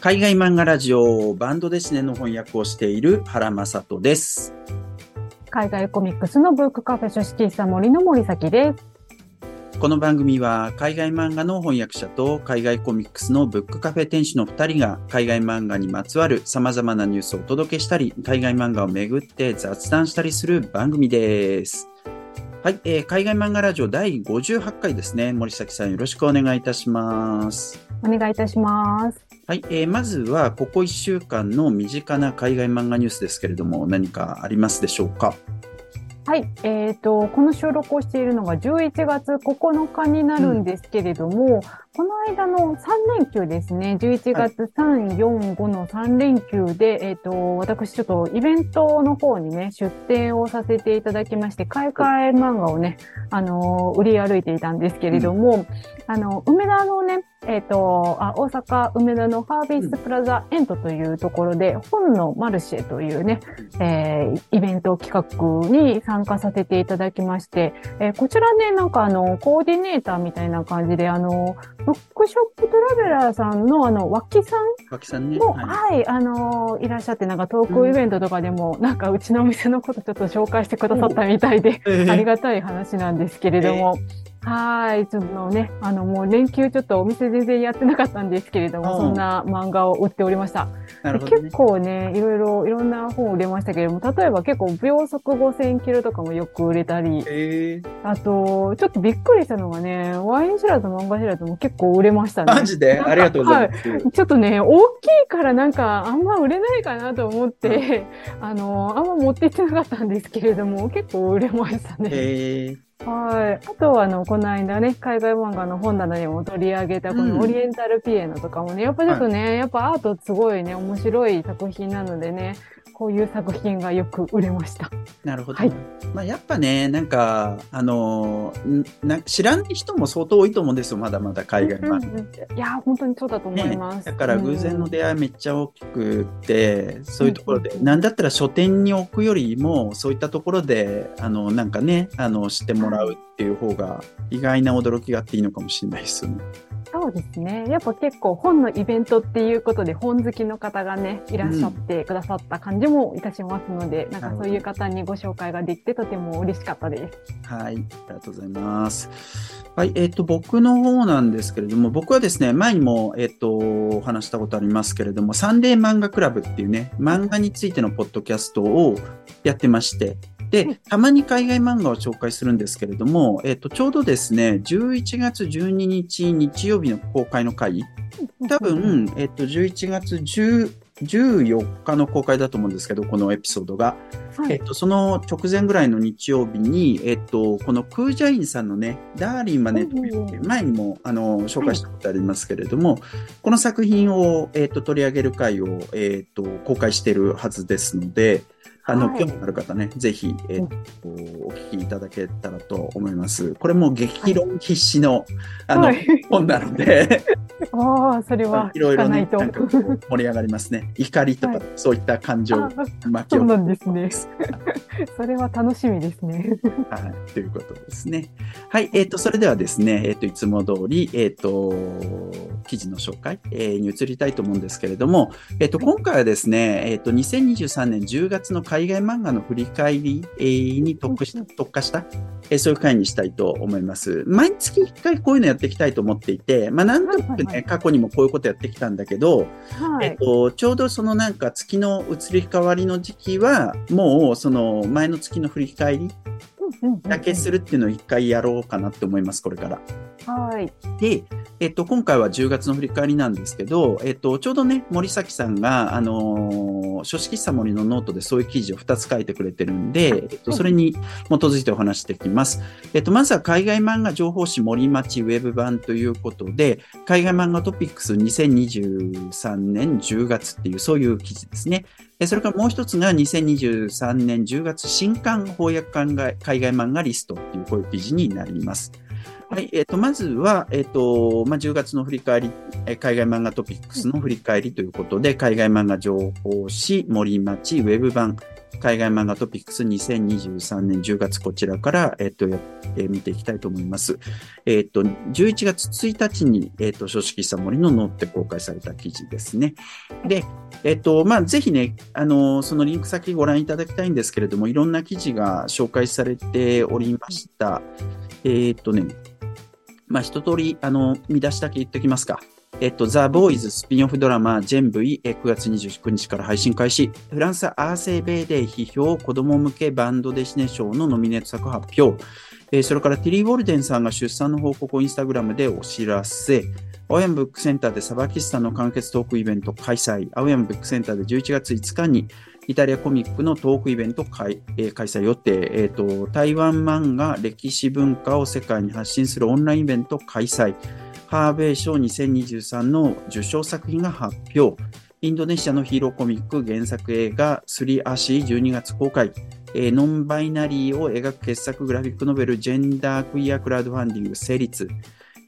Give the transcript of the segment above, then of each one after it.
海外漫画ラジオバンドデシネの翻訳をしている原正人です。海外コミックスのブックカフェ書式喫茶森の森崎です。この番組は海外漫画の翻訳者と海外コミックスのブックカフェ店主の2人が海外漫画にまつわる様々なニュースをお届けしたり、海外漫画をめぐって雑談したりする番組です。はい、えー海外漫画ラジオ第58回ですね。森崎さんよろしくお願いいたします。お願いいたします。はい、えーまずはここ1週間の身近な海外漫画ニュースですけれども、何かありますでしょうか？はい、えー、と、この収録をしているのが11月9日になるんですけれども、この間の3連休ですね、11月3、4、5の3連休で、えっ、と、私ちょっとイベントの方にね、出展をさせていただきまして、海外漫画をね、あのー売り歩いていたんですけれども、あの、梅田のね、えっ、とあ、大阪梅田のハービスプラザエントというところで、本のマルシェというね、えーイベント企画に参加させていただきまして、えーこちらね、なんかあの、コーディネーターみたいな感じで、あの、ブックショップトラベラーさんのあの、脇さん脇さんね。も、はい。はい、あのいらっしゃって、なんかトークイベントとかでも、なんかうちのお店のことちょっと紹介してくださったみたいで、えー。ありがたい話なんですけれども、はい、ちょっとね、あの、もう連休ちょっとお店全然やってなかったんですけれども、うんそんな漫画を売っておりました。なるほどね結。構ね、いろいろ、いろんな本売れましたけれども、例えば結構秒速5000キロとかもよく売れたり、えー、あと、ちょっとびっくりしたのがね、ワイン知らず漫画知らずも結構売れましたね。マジで？ありがとうございます。ちょっとね、大きいからなんかあんま売れないかなと思って、あの、あんま持って行ってなかったんですけれども、結構売れましたね。えー、はい。あとは、あの、この間ね、海外漫画の本棚にも取り上げた、こうんのオリエンタルピエノとかもね、やっぱちょっとね、やっぱアートすごいね、面白い作品なのでね、こういう作品がよく売れました。なるほど。はいまあ、やっぱね、なんか、あのー知らない人も相当多いと思うんですよ、まだまだ海外漫画。うんうんうんいや、本当にそうだと思います。だから偶然のうん出会いめっちゃ大きくって、そういうところで、うんなんだったら書店に置くよりも、そういったところで、あの、なんかね、あの、知ってもらうっていう方が、意外な驚きがあっていいのかもしれないですよね。そうですね。やっぱ結構本のイベントっていうことで本好きの方がね、いらっしゃってくださった感じもいたしますので、なんかそういう方にご紹介ができてとても嬉しかったです。はい、ありがとうございます。はい、えっ、と、僕の方なんですけれども、僕はですね、前にも、えっ、と、お話したことありますけれども、サンデー漫画クラブっていうね、漫画についてのポッドキャストをやってまして、で、たまに海外漫画を紹介するんですけれども、えっ、と、ちょうどですね、11月12日日曜日の公開の回、多分、えっ、と、11月10 14日の公開だと思うんですけど、このエピソードが。はいえっと、その直前ぐらいの日曜日に、えっと、このクージャインさんのね、ダーリンマネといううん前にも、あの、紹介したことありますけれども、この作品を、えっと、取り上げる回を、えっと、公開しているはずですので、あの、はい興味のある方ね、ぜひ、えっと、お聞きいただけたらと思います。これも激論必至の、あの、はい本なので、ああ、それはいろいろ。ねなんか盛り上がりますね。怒りとか、はいそういった感情巻き起こそうなんですね。それは楽しみですね。はい、ということですね。はい、えっ、と、それではですね、えっ、と、いつも通り、えっ、と、記事の紹介、えーに移りたいと思うんですけれども、えっ、と、今回はですね、えっ、と、2023年10月の海外漫画の振り返り、えーに特した特化した、えーそういう回にしたいと思います。毎月1回こういうのやっていきたいと思っていて、まあ、なんとなくね、はいはいはい過去にもこういうことやってきたんだけど、はい。えっと、ちょうどそのなんか月の移り変わりの時期は、もうその前の月の振り返りだけするっていうのを一回やろうかなって思います、これから。はい。で、えっと、今回は10月の振り返りなんですけど、えっと、ちょうどね、森崎さんが、あのー書式さ森のノートでそういう記事を2つ書いてくれてるんで、えっと、それに基づいてお話していきます。えっと、まずは海外漫画情報誌森町ウェブ版ということで、海外漫画トピックス2023年10月っていう、そういう記事ですね。えそれからもう一つが2023年10月新刊翻訳海外漫画リストっていうこういう記事になります。はい、えっ、と、まずは、えっ、と、まあ、10月の振り返り、えー海外漫画トピックスの振り返りということで、海外漫画情報誌森町ウェブ版、海外漫画トピックス2023年10月こちらから、えっと、えー、見ていきたいと思います。えっと、11月1日に、えっと、書式さ森のノって公開された記事ですね。で、えっと、まあ、ぜひね、あの、そのリンク先ご覧いただきたいんですけれども、いろんな記事が紹介されておりました。えっとね、まあ、一通り、あの、見出しだけ言っておきますか。えっと、ザ・ボーイズスピンオフドラマ、ジェンブイ、9月29日から配信開始。フランスアーセーベーデー批評、子供向けバンドデシネ賞のノミネート作発表。えー、それからティリー・ウォルデンさんが出産の報告をインスタグラムでお知らせ。青山ブックセンターでサバキスタンの完結トークイベント開催。青山ブックセンターで11月5日にイタリアコミックのトークイベント開,、えー、開催予定、えーと。台湾漫画歴史文化を世界に発信するオンラインイベント開催。ハーベイ賞2023の受賞作品が発表。インドネシアのヒーローコミック原作映画スリアシー12月公開。えー、ノンバイナリーを描く傑作グラフィックノベルジェンダークイアクラウドファンディング成立。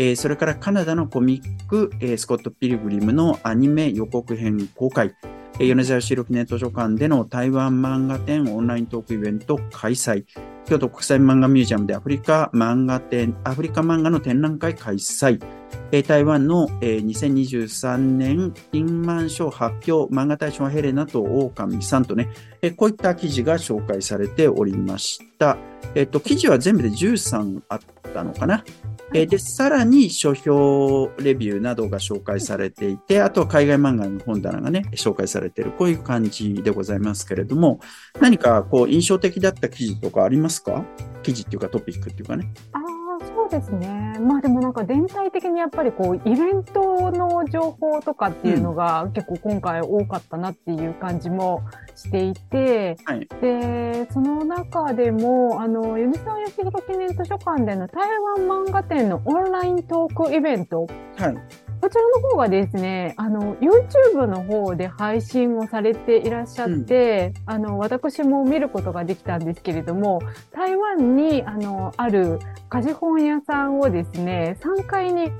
えー、それからカナダのコミック、えー、スコット・ピルグリムのアニメ予告編公開。えー、米沢市記念図書館での台湾漫画展オンライントークイベント開催。京都国際漫画ミュージアムでアフリカ漫画展、アフリカ漫画の展覧会開催。台湾の、えー、2023年金満賞発表、漫画大賞はヘレナと狼さんとね、こういった記事が紹介されておりました。えっ、と、記事は全部で13あったのかな。えー、で、さらに書評レビューなどが紹介されていて、あとは海外漫画の本棚がね、紹介されている、こういう感じでございますけれども、何かこう印象的だった記事とかありますか？記事っていうかトピックっていうかね。ですね。まあでもなんか全体的にやっぱりこう、イベントの情報とかっていうのが結構今回多かったなっていう感じもしていて、はい、で、その中でも、あの、ユニサー吉弘記念図書館での台湾漫画展のオンライントークイベント。はいこちらの方がですね、あの、YouTube の方で配信をされていらっしゃって、うん、あの、私も見ることができたんですけれども、台湾に、あの、ある貸本屋さんをですね、3階に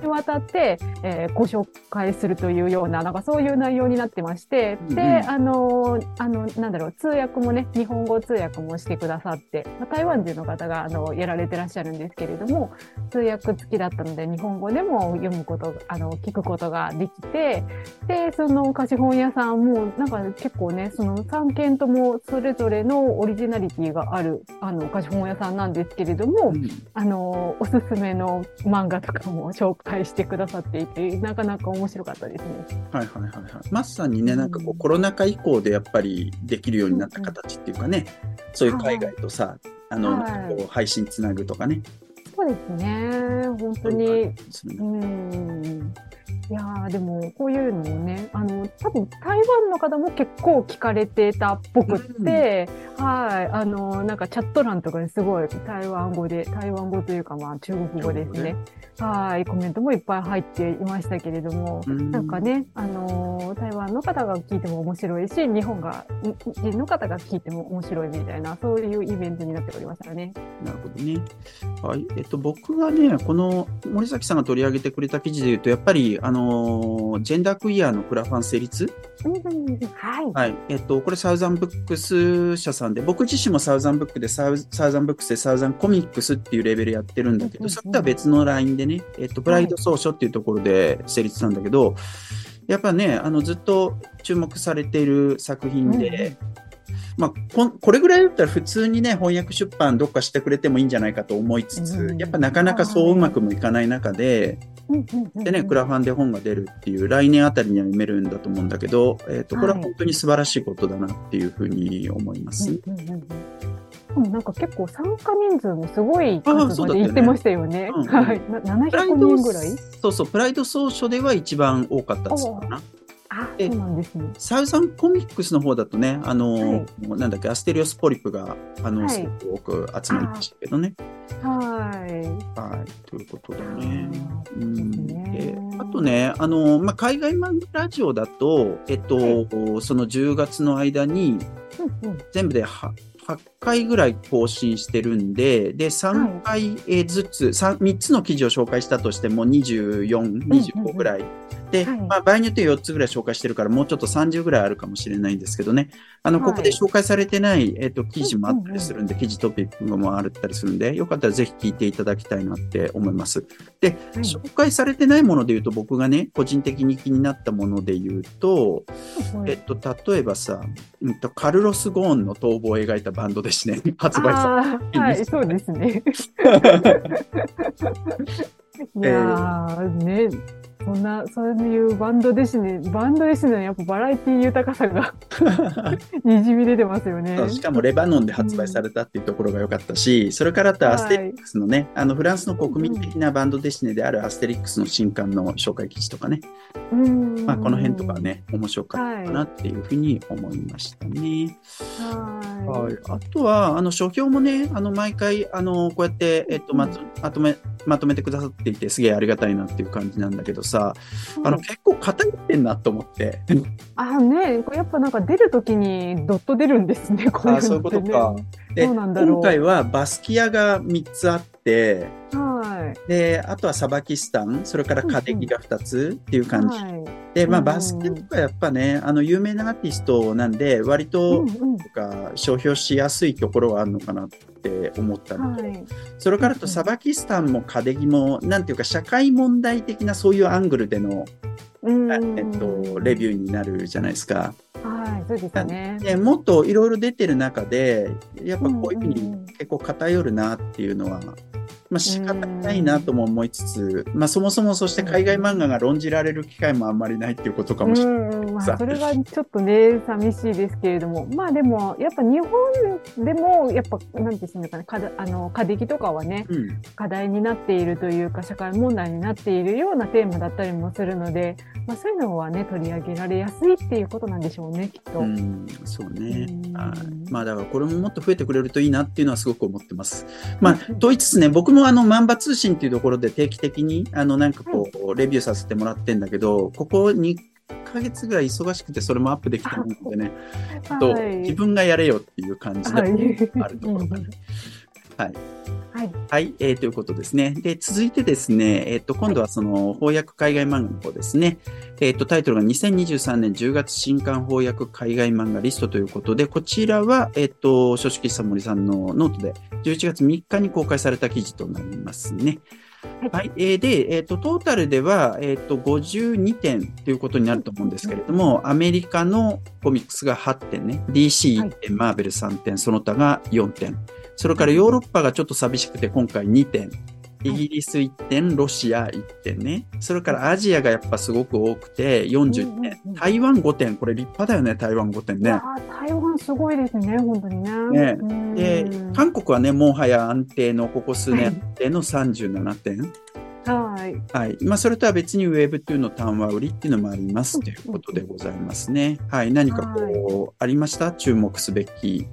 にわたって、えー、ご紹介するというような、なんかそういう内容になってまして、うん、で、あの、あの、なんだろう、通訳もね、日本語通訳もしてくださって、まあ、台湾人の方が、あの、やられてらっしゃるんですけれども、通訳付きだったので、日本語でも読むこと、あの、聞くことができて、で、その貸本屋さんも、なんか結構ね、その3件ともそれぞれのオリジナリティがある、あの、貸本屋さんなんですけれども、うん、あの、おすすめの漫画とかも紹介介してくださっていて、なかなか面白かったですね。はいはいはいはい。まさにね、なんかこう、コロナ禍以降でやっぱりできるようになった形っていうかね、うん、そういう海外とさ、あの、はい、配信つなぐとかね。そうですね、本当に。うんいやでもこういうのもねあの多分台湾の方も結構聞かれてたっぽくって、うん、はいあのなんかチャット欄とかにすごい台湾語で台湾語というかまあ中国語ですね。はい、コメントもいっぱい入っていましたけれども、うん、なんかね、あのー、台湾の方が聞いても面白いし、日本が、人の方が聞いても面白いみたいな、そういうイベントになっておりましたね。なるほどね。はい。えっと、僕がね、この森崎さんが取り上げてくれた記事で言うと、やっぱり、あのー、ジェンダークイアのクラファン成立？はい。はい。えっと、これサウザンブックス社さんで、僕自身もサウザンブックでサウサウザンブックスでサウザンコミックスっていうレベルやってるんだけど、それとは別のラインでね、えっと、プライド総書っていうところで成立なんだけど、やっぱね、あの、ずっと注目されている作品で、まあ、ここれぐらいだったら普通にね、翻訳出版どっかしてくれてもいいんじゃないかと思いつつ、やっぱなかなかそううまくもいかない中で、でね、クラファンで本が出るっていう、来年あたりには読めるんだと思うんだけど、えっ、ー、と、これは本当に素晴らしいことだなっていうふうに思います。なんか結構参加人数もすごい数まで言ってましたよね。よねうん、はい。700人ぐらい？そうそう、プライド総書では一番多かったですかな。あそうなんですね。サウザンコミックスの方だとね、あの、はい、なんだっけ、アステリオスポリプが、あの、はい、すごく多く集まりましたけどね。はい。はい。ということだね。うん。で、あとね、あの、まあ、海外漫画ラジオだと、えっと、はい、その10月の間に、全部で8回ぐらい更新してるんで、で、3回ずつ、3, 3つの記事を紹介したとしても24、25ぐらいで、はいまあ、場合によって4つぐらい紹介してるから、もうちょっと30ぐらいあるかもしれないんですけどね。あの、はいここで紹介されてない、えっ、と、記事もあったりするんで、記事トピックもあったりするんで、よかったらぜひ聞いていただきたいなって思います。で、はい紹介されてないもので言うと、僕がね、個人的に気になったもので言うと、はいえっと、例えばさ、うんと、カルロス・ゴーンの逃亡を描いたバンドですね。発売さはい、そうですね。いやー、ね、そんな、そういうバンドですね。バンドですね。やっぱバラエティ豊かさが にじみ出てますよね。しかもレバノンで発売されたっていうところが良かったし、それからあとはいアステリックスのね、あのフランスの国民的なバンドデシネであるアステリックスの新刊の紹介記事とかね、うんまあ、この辺とかね、面白かったかなっていうふうに思いましたね。ははい、あとは、あの書評もね、あの毎回あのこうやって、えっと、まとまとめまとめてくださっていて、すげえありがたいなっていう感じなんだけどさ、い。あの結構偏ってんなと思って。あね、やっぱなんか出るときにドッと出るんですね、こういうね。あそういうことか。で今回はバスキアが3つあって、はい。で、あとはサバキスタン、それからカデギが2つっていう感じ。はい。で、まあ、うんバスケとかやっぱね、あの、有名なアーティストなんで、割うと、とか、商標しやすいところはあるのかなって思ったのと、はい。それからとうんサバキスタンもカデギも、なんていうか、社会問題的なそういうアングルでの、うんえっと、レビューになるじゃないですか。はい、そうですね。でもっといろいろ出てる中で、やっぱこういうふうに結構偏るなっていうのは、まあ仕方ないなとも思いつつ、まあそもそもそして海外漫画が論じられる機会もあんまりないっていうことかもしれない。まさあ、それはちょっとね、寂しいですけれども、まあでも、やっぱ日本でも、やっぱ、なんていうんですかね、かだあの、過激とかはね、うん課題になっているというか、社会問題になっているようなテーマだったりもするので、まあそういうのはね、取り上げられやすいっていうことなんでしょうね、きっと。うん、そうね。うまあだからこれももっと増えてくれるといいなっていうのはすごく思ってます。まあうんと言いつつね、僕もあの、万場通信っていうところで定期的に、あの、なんかこう、レビューさせてもらってんだけど、ここ2ヶ月ぐらい忙しくてそれもアップできてないのでね、と はい自分がやれよっていう感じではいあるところがね。はい。はい。はい、えーということですね。で、続いてですね、えっ、と、今度はその翻訳海外漫画の方ですね。えっ、と、タイトルが2023年10月新刊翻訳海外漫画リストということで、こちらは、えっ、と、書肆喫茶moriさんのノートで11月3日に公開された記事となりますね。はいはい。えーで、えっ、と、トータルでは、えっ、と、52点ということになると思うんですけれども、アメリカのコミックスが8点ね、DC1 点、マーベル3点、その他が4点。それからヨーロッパがちょっと寂しくて今回2点。イギリス1点、ロシア1点ね。それからアジアがやっぱすごく多くて40うんうん点うん。台湾5点。これ立派だよね、台湾5点ね台湾すごいですね、本当にね。ねうんで、韓国はね、もはや安定の、ここ数年安定の37点。はい。はい。まあ、それとは別にウェブっていうの単話売りっていうのもありますということでございますね。はい。何かこう、ありました？注目すべき。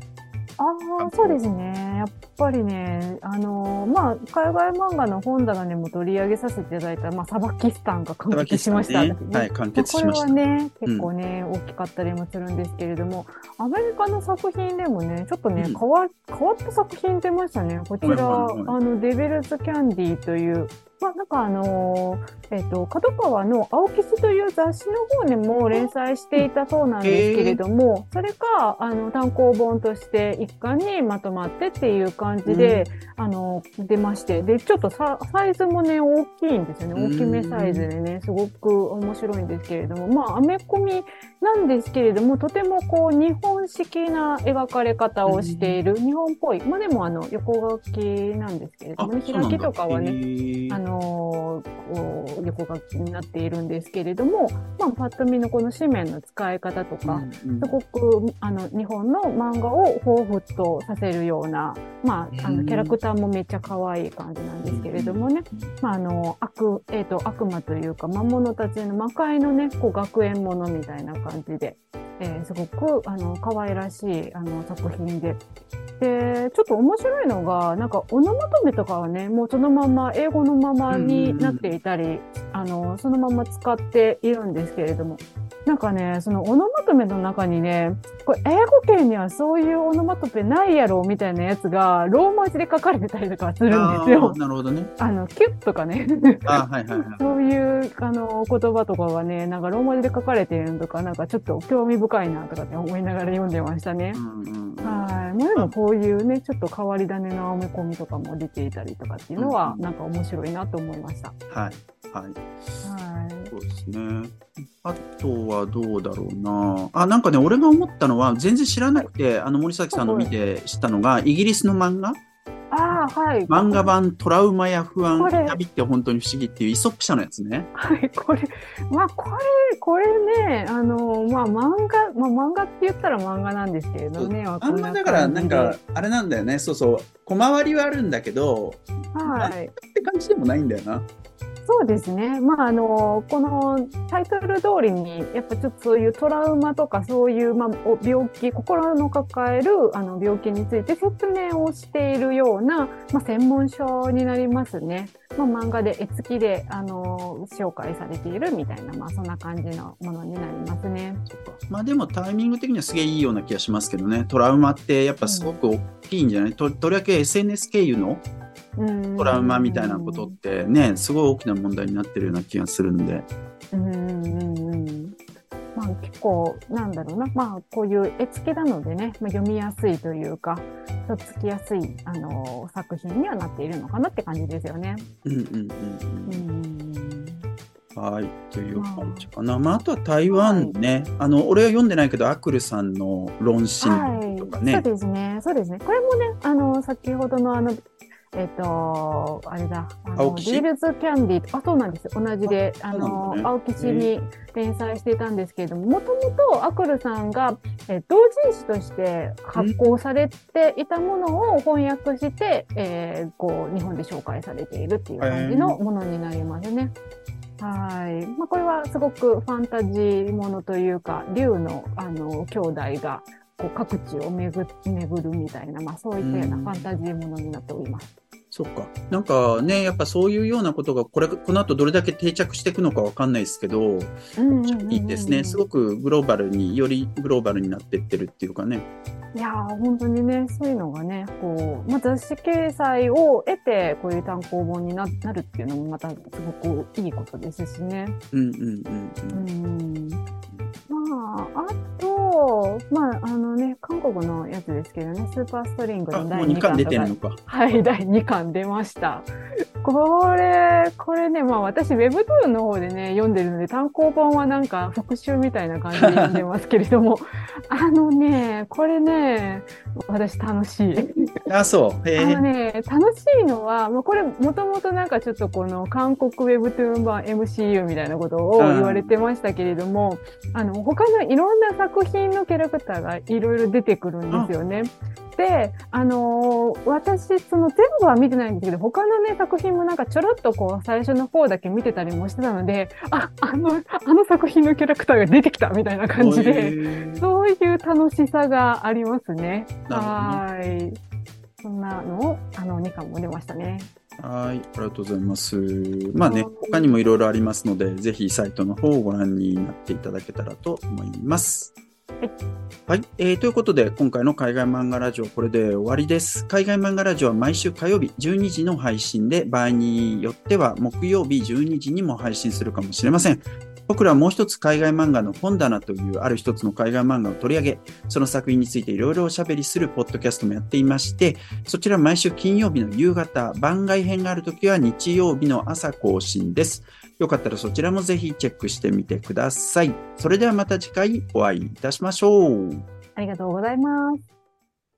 ああ、そうですね。やっぱりね、あのーまあ、海外漫画の本棚でも取り上げさせていただいた、まあ、サバキスタンが完結しました。ねはい、完結しました。はね、結構ね、大きかったりもするんですけれども、アメリカの作品でもね、ちょっとね、うん変わ変わった作品出ましたね。こちら、はいはいはいあの、デビルズ・キャンディという、まあ、なんかあのーえっ、と、角川の青吉という雑誌の方でも連載していたそうなんですけれども、それが、あの、単行本として一巻にまとまってっていう感じで、あの、出まして、で、ちょっとササイズもね、大きいんですよね。大きめサイズでね、すごく面白いんですけれども、まあ、アメコミなんですけれども、とてもこう、日本式な描かれ方をしている、日本っぽい。まあ、でもあの、横書きなんですけれどもね、開きとかはね、ねあのーこう横書きになっているんですけれども、まあ、パッと見のこの紙面の使い方とか、すごくあの日本の漫画を彷彿とさせるような、まあ、あうん。のキャラクターもめっちゃ可愛い感じなんですけれどもね、まあ、あの悪,、えー、と悪魔というか魔物たちの魔界のねこう学園ものみたいな感じで、えーすごくあの可愛らしいあの作品で。で、ちょっと面白いのが、なんか、オノマトメとかはね、もうそのまま、英語のままになっていたり、あの、そのまま使っているんですけれども、なんかね、そのオノマトペの中にね、これ英語圏にはそういうオノマトペないやろみたいなやつがローマ字で書かれてたりとかするんですよ。なるほどね。あの、キュッとかね。あはいはいはい。そういうあの言葉とかがね、なんかローマ字で書かれてるのとか、なんかちょっと興味深いなとかって思いながら読んでましたね。うんうんうんはい。まあでもこういうね、ちょっと変わり種の埋め込みとかも出ていたりとかっていうのは、うんなんか面白いなと思いました。はい。はい。はい。そうですね。あとはどうだろうな。あ、なんかね、俺が思ったのは、全然知らなくて、あの、森崎さんの見て知ったのが、イギリスの漫画ああ、はい。漫画版トラウマや不安旅って本当に不思議っていうイソップ社のやつね。はい、これ、まあ、これ、これね、あの、まあ、漫画、まあ、漫画って言ったら漫画なんですけれどね。あんまだから、なんか、あれなんだよね。そうそう。小回りはあるんだけど、はい。って感じでもないんだよな。そうですね。まあ、あの、このタイトル通りに、やっぱちょっとそういうトラウマとかそういう、まあ、病気、心の抱えるあの病気について説明をしているような、まあ、専門書になりますね。まあ、漫画で絵付きで、あの、紹介されているみたいな、まあ、そんな感じのものになりますね。まあでもタイミング的にはすげえいいような気がしますけどね。トラウマってやっぱすごく大きいんじゃない、ととりわけ SNS 経由のトラウマみたいなことってね、すごい大きな問題になってるような気がするんで。うんうんうんまあ結構なんだろうな、まあこういう絵付けなのでね、まあ、読みやすいというか、とっつきやすい、あの作品にはなっているのかなって感じですよね。うんうんうんううん。ん。はい。という感じかな。まああとは台湾ね。あの、俺は読んでないけど、アクルさんの論申はい、とかね。そうですね、そうですね。これもね、あの先ほどのあのえっ、と、あれだ、あの青木氏ビールズキャンディーあ、そうなんです。同じで、あの、だね青木氏に連載していたんですけれども、もともとアクルさんが、えー同人誌として発行されていたものを翻訳して、えーこう、日本で紹介されているっていう感じのものになりますね。はい。まあ、これはすごくファンタジーものというか、竜の、あの、兄弟が、こう各地を巡巡るみたいな、まあそういったようなうんファンタジーものになっております。そっか。なんかね、やっぱそういうようなことが、これ、この後どれだけ定着していくのかわかんないですけど、いいですね。すごくグローバルに、よりグローバルになっていってるっていうかね。いやー本当にね、そういうのがね、こう、まあ、雑誌掲載を得て、こういう単行本にななるっていうのもまたすごくいいことですしね。うんうんうんううん。ん。まあ、あと、まあ、あのね、韓国のやつですけどね、スーパーストリングあ、の第もう2 2巻巻とか出てるのか。はい、第2巻出ました。これ、これね、まあ私、Webtoon の方でね、読んでるので、単行本はなんか復習みたいな感じで読んでますけれども、あのね、これね、私楽しい。あ、そう。へあのえ。ね、楽しいのは、まあ、これ、もともとなんかちょっとこの韓国 Webtoon 版 MCU みたいなことを言われてましたけれども、あの、他のいろんな作品のキャラクターがいろいろ出てくるんですよね。で、あのー私、その全部は見てないんですけど、他のね、作品もなんかちょろっとこう、最初の方だけ見てたりもしてたので、あ、あの、あの作品のキャラクターが出てきたみたいな感じへで、えそういう楽しさがありますね。はい。そんなのを、あの、2巻も出ましたね。はい、ありがとうございます。まあねはい、他にもいろいろありますので、ぜひサイトの方をご覧になっていただけたらと思います。はい。えーということで、今回の海外漫画ラジオ、これで終わりです。海外漫画ラジオは毎週火曜日12時の配信で、場合によっては木曜日12時にも配信するかもしれません。僕らはもう一つ海外漫画の本棚というある一つの海外漫画を取り上げ、その作品についていろいろおしゃべりするポッドキャストもやっていまして、そちら毎週金曜日の夕方、番外編があるときは日曜日の朝更新です。よかったらそちらもぜひチェックしてみてください。それではまた次回お会いいたしましょう。ありがとうございます。